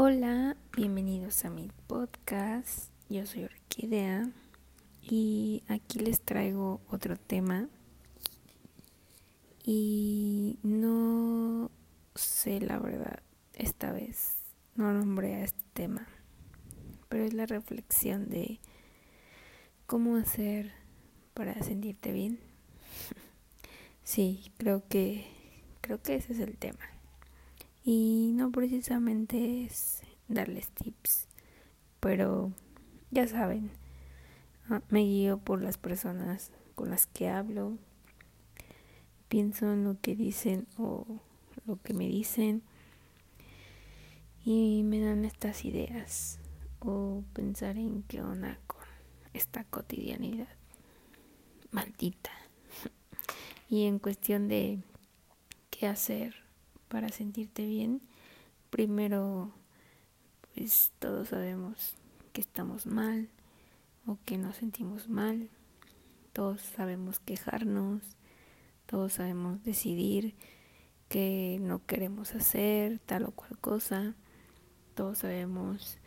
Hola, bienvenidos a mi podcast. Yo soy Orquídea y aquí les traigo otro tema. Y no sé la verdad, esta vez no nombré a este tema, pero es la reflexión de cómo hacer para sentirte bien. sí, creo que creo que ese es el tema. Y no precisamente es darles tips, pero ya saben, ah, me guío por las personas con las que hablo, pienso en lo que dicen o lo que me dicen y me dan estas ideas o pensar en qué onda con esta cotidianidad maldita. Y en cuestión de qué hacer para sentirte bien, primero pues todos sabemos que estamos mal o que nos sentimos mal, todos sabemos quejarnos, todos sabemos decidir que no queremos hacer tal o cual cosa, todos sabemos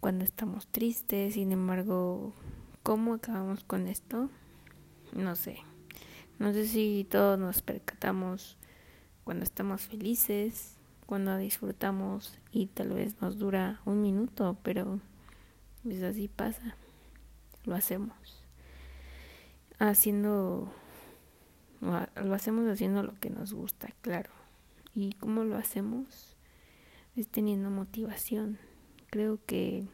cuando estamos tristes, sin embargo, ¿cómo acabamos con esto? No sé. No sé si todos nos percatamos cuando estamos felices, cuando disfrutamos y tal vez nos dura un minuto, pero pues así pasa, lo hacemos. Haciendo, lo hacemos haciendo lo que nos gusta, claro. ¿Y cómo lo hacemos? Es teniendo motivación. Creo que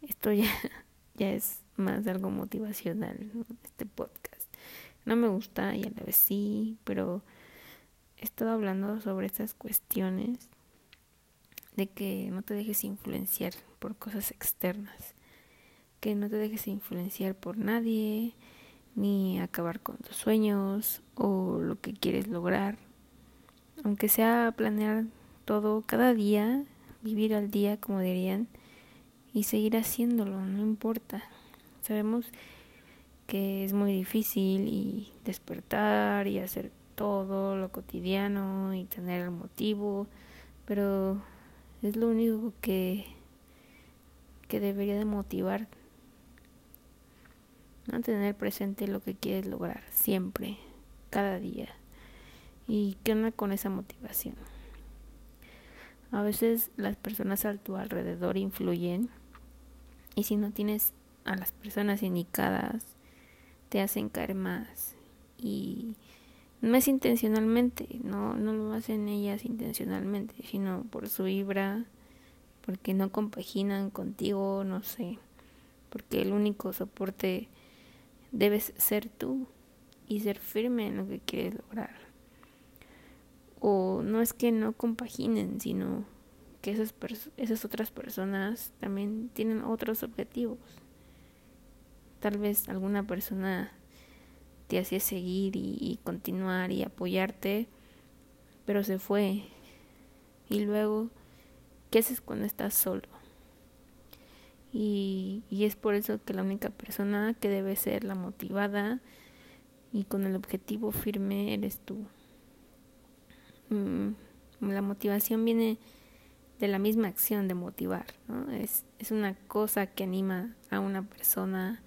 esto ya, ya es más algo motivacional, este podcast. No me gusta y a la vez sí, pero he estado hablando sobre estas cuestiones de que no te dejes influenciar por cosas externas, que no te dejes influenciar por nadie, ni acabar con tus sueños o lo que quieres lograr. Aunque sea planear todo cada día, vivir al día, como dirían, y seguir haciéndolo, no importa. Sabemos que es muy difícil y despertar y hacer todo lo cotidiano y tener el motivo, pero es lo único que, que debería de motivar. No tener presente lo que quieres lograr siempre, cada día. ¿Y qué onda con esa motivación? A veces las personas a tu alrededor influyen y si no tienes a las personas indicadas, te hacen caer más y no es intencionalmente, no, no lo hacen ellas intencionalmente, sino por su vibra, porque no compaginan contigo, no sé, porque el único soporte debes ser tú y ser firme en lo que quieres lograr. O no es que no compaginen, sino que esas, esas otras personas también tienen otros objetivos. Tal vez alguna persona te hacía seguir y, continuar y apoyarte, pero se fue. Y luego, ¿qué haces cuando estás solo? Y, es por eso que la única persona que debe ser la motivada y con el objetivo firme eres tú. Mm, la motivación viene de la misma acción de motivar, ¿no? Es, es una cosa que anima a una persona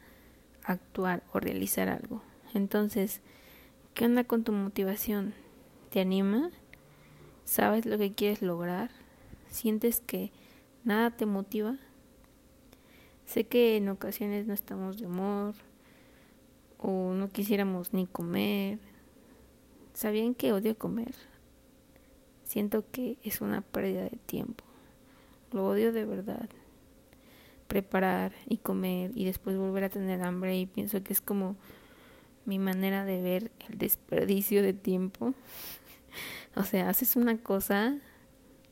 a actuar o realizar algo. Entonces, ¿qué onda con tu motivación? ¿Te anima? ¿Sabes lo que quieres lograr? ¿Sientes que nada te motiva? Sé que en ocasiones no estamos de humor o no quisiéramos ni comer. ¿Sabían que odio comer? Siento que es una pérdida de tiempo. Lo odio de verdad. Preparar y comer y después volver a tener hambre y pienso que es como mi manera de ver el desperdicio de tiempo. o sea, haces una cosa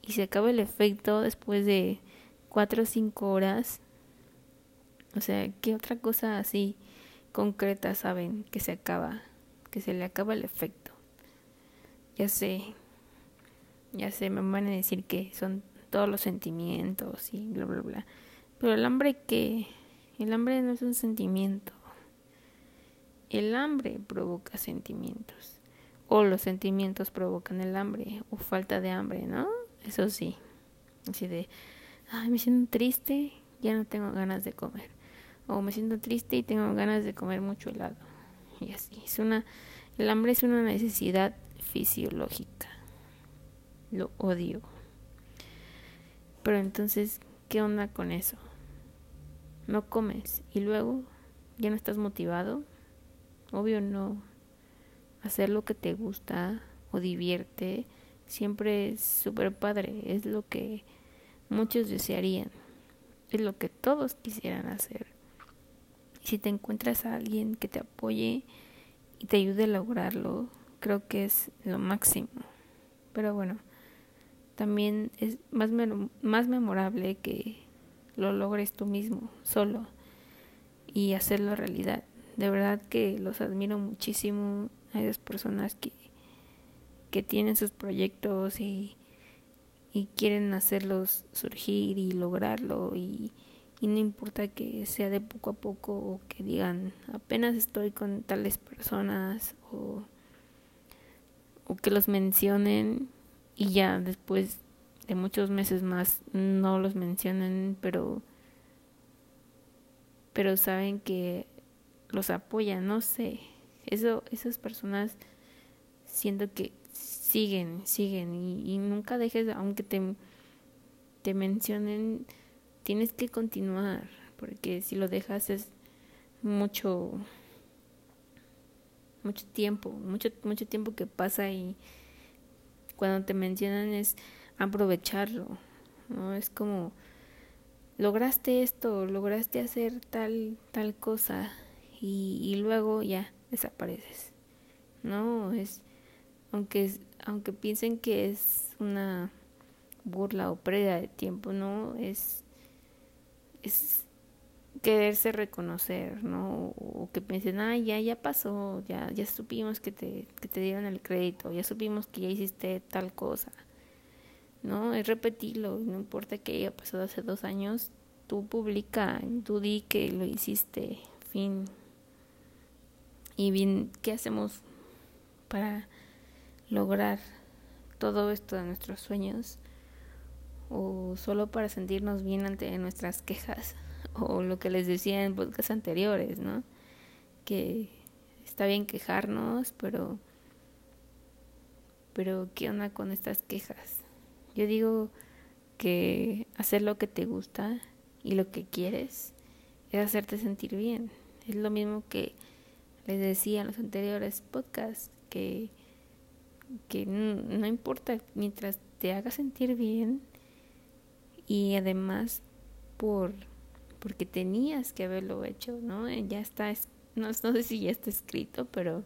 y se acaba el efecto después de cuatro o cinco horas. O sea, ¿qué otra cosa así concreta saben que se acaba? Que se le acaba el efecto. Ya sé, ya sé, me van a decir que son todos los sentimientos y bla, bla, bla. Pero el hambre que... El hambre no es un sentimiento. El hambre provoca sentimientos. O los sentimientos provocan el hambre. O falta de hambre, ¿no? Eso sí. Así de, ay, me siento triste, ya no tengo ganas de comer. O me siento triste y tengo ganas de comer mucho helado. Y así, es una, el hambre es una necesidad fisiológica. Lo odio. Pero entonces, ¿qué onda con eso? No comes y luego ya no estás motivado. Obvio no. Hacer lo que te gusta o divierte siempre es súper padre. Es lo que muchos desearían. Es lo que todos quisieran hacer. Si te encuentras a alguien que te apoye y te ayude a lograrlo, creo que es lo máximo. Pero bueno, también es más, más memorable que lo logres tú mismo, solo, y hacerlo realidad. De verdad que los admiro muchísimo. A esas personas que, que tienen sus proyectos y, y quieren hacerlos surgir y lograrlo y, y no importa que sea de poco a poco o que digan apenas estoy con tales personas o, o que los mencionen y ya después de muchos meses más no los mencionen pero pero saben que los apoyan no sé eso esas personas siento que siguen siguen y, y nunca dejes aunque te te mencionen tienes que continuar, porque si lo dejas es mucho mucho tiempo, mucho mucho tiempo que pasa y cuando te mencionan es aprovecharlo, ¿no? Es como lograste esto, lograste hacer tal tal cosa y, luego ya desapareces. No, es aunque aunque piensen que es una burla o pérdida de tiempo, no, es es quererse reconocer, ¿no? O que piensen, ah, ya, ya pasó, ya, ya supimos que te, que te dieron el crédito, ya supimos que ya hiciste tal cosa, ¿no? Es repetirlo, no importa que haya pasado hace dos años, tú publica, tú di que lo hiciste, fin. Y bien, ¿qué hacemos para lograr todo esto de nuestros sueños? o solo para sentirnos bien ante nuestras quejas o lo que les decía en podcasts anteriores, ¿no? Que está bien quejarnos, pero pero ¿qué onda con estas quejas? Yo digo que hacer lo que te gusta y lo que quieres es hacerte sentir bien. Es lo mismo que les decía en los anteriores podcasts, que, que no importa mientras te haga sentir bien, y además por porque tenías que haberlo hecho, ¿no? Ya está, no, no sé si ya está escrito, pero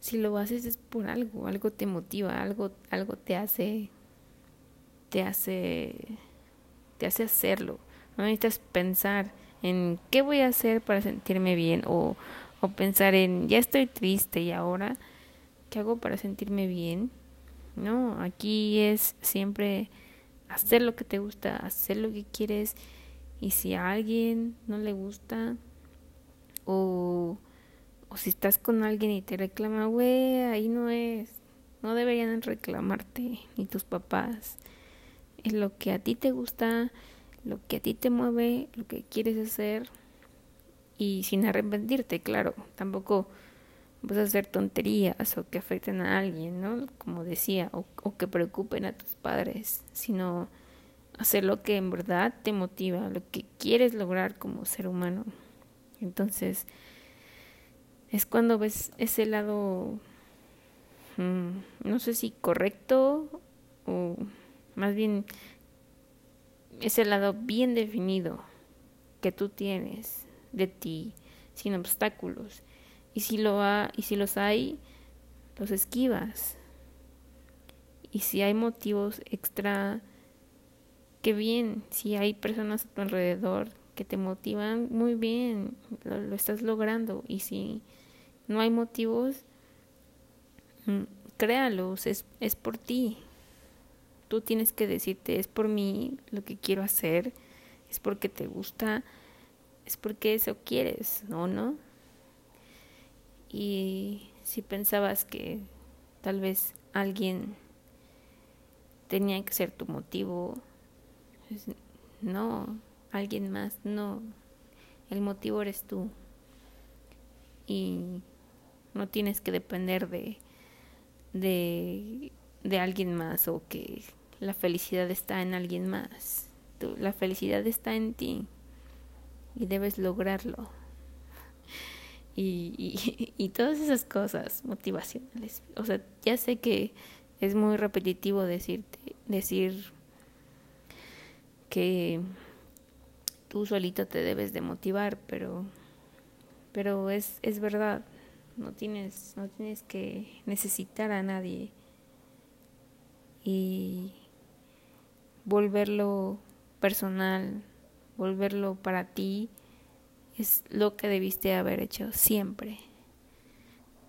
si lo haces es por algo, algo te motiva, algo, algo te hace, te hace, te hace hacerlo. No necesitas pensar en qué voy a hacer para sentirme bien o, o pensar en ya estoy triste y ahora qué hago para sentirme bien. No, aquí es siempre hacer lo que te gusta, hacer lo que quieres y si a alguien no le gusta o, o si estás con alguien y te reclama, güey, ahí no es, no deberían reclamarte ni tus papás. Es lo que a ti te gusta, lo que a ti te mueve, lo que quieres hacer y sin arrepentirte, claro, tampoco vas a hacer tonterías o que afecten a alguien, ¿no? Como decía, o, que preocupen a tus padres, sino hacer lo que en verdad te motiva, lo que quieres lograr como ser humano. Entonces, es cuando ves ese lado, mm, no sé si correcto o más bien ese lado bien definido que tú tienes de ti, sin obstáculos y si, lo ha, y si los hay, los esquivas. Y si hay motivos extra, qué bien. Si hay personas a tu alrededor que te motivan, muy bien, lo, estás logrando. Y si no hay motivos, mm, créalos, es, es por ti. Tú tienes que decirte, es por mí lo que quiero hacer, es porque te gusta, es porque eso quieres, ¿no? ¿No? y si pensabas que tal vez alguien tenía que ser tu motivo. No, alguien más, no. El motivo eres tú. Y no tienes que depender de, de, de alguien más o que la felicidad está en alguien más. la felicidad está en ti y debes lograrlo. Y, y, todas esas cosas motivacionales. O sea, ya sé que es muy repetitivo decirte, decir que tú solito te debes de motivar, pero, pero es, es verdad. No tienes, no tienes que necesitar a nadie y volverlo personal, volverlo para ti, es lo que debiste haber hecho siempre.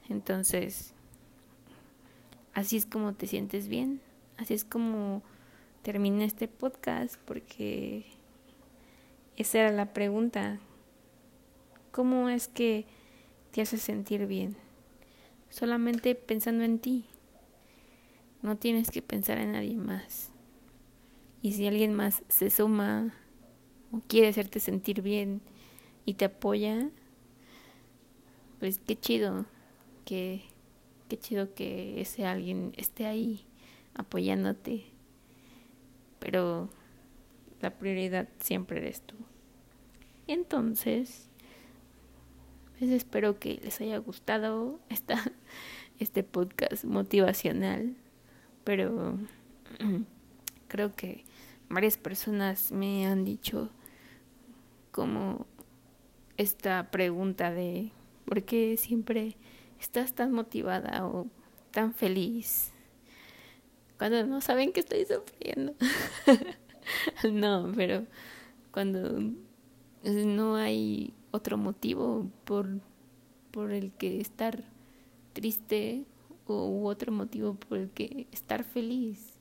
Entonces, así es como te sientes bien, así es como terminé este podcast, porque esa era la pregunta. ¿Cómo es que te hace sentir bien? Solamente pensando en ti. No tienes que pensar en nadie más. Y si alguien más se suma o quiere hacerte sentir bien y te apoya, pues qué chido, que qué chido que ese alguien esté ahí apoyándote. Pero la prioridad siempre eres tú. Entonces, pues espero que les haya gustado esta, este podcast motivacional pero creo que varias personas me han dicho como esta pregunta de ¿por qué siempre estás tan motivada o tan feliz cuando no saben que estoy sufriendo? no, pero cuando no hay otro motivo por, por el que estar triste u otro motivo por el que estar feliz.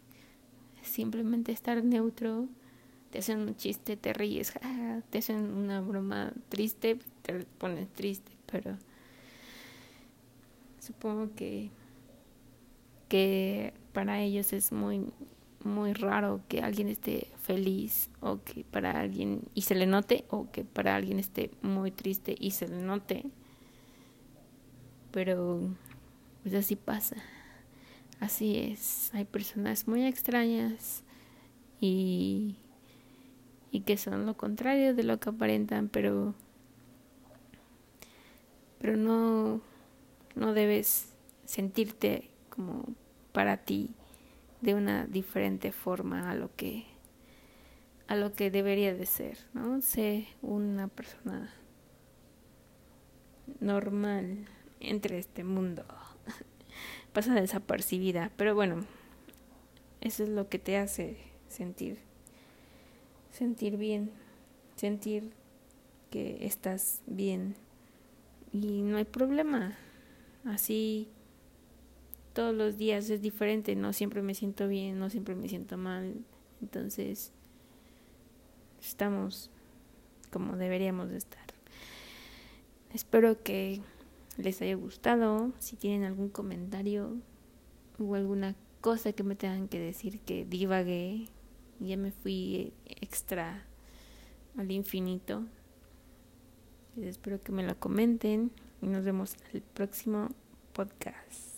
Simplemente estar neutro. Te hacen un chiste, te ríes, te hacen una broma triste, te pones triste, pero supongo que que para ellos es muy muy raro que alguien esté feliz o que para alguien y se le note o que para alguien esté muy triste y se le note pero pues así pasa. Así es. Hay personas muy extrañas y, y que son lo contrario de lo que aparentan, pero, pero no, no debes sentirte como para ti de una diferente forma a lo que a lo que debería de ser, ¿no? Sé una persona normal entre este mundo pasa desapercibida, pero bueno, eso es lo que te hace sentir, sentir bien, sentir que estás bien y no hay problema. Así todos los días es diferente, no siempre me siento bien, no siempre me siento mal, entonces estamos como deberíamos de estar. Espero que les haya gustado, si tienen algún comentario o alguna cosa que me tengan que decir que divagué, ya me fui extra al infinito. espero que me lo comenten y nos vemos el próximo podcast.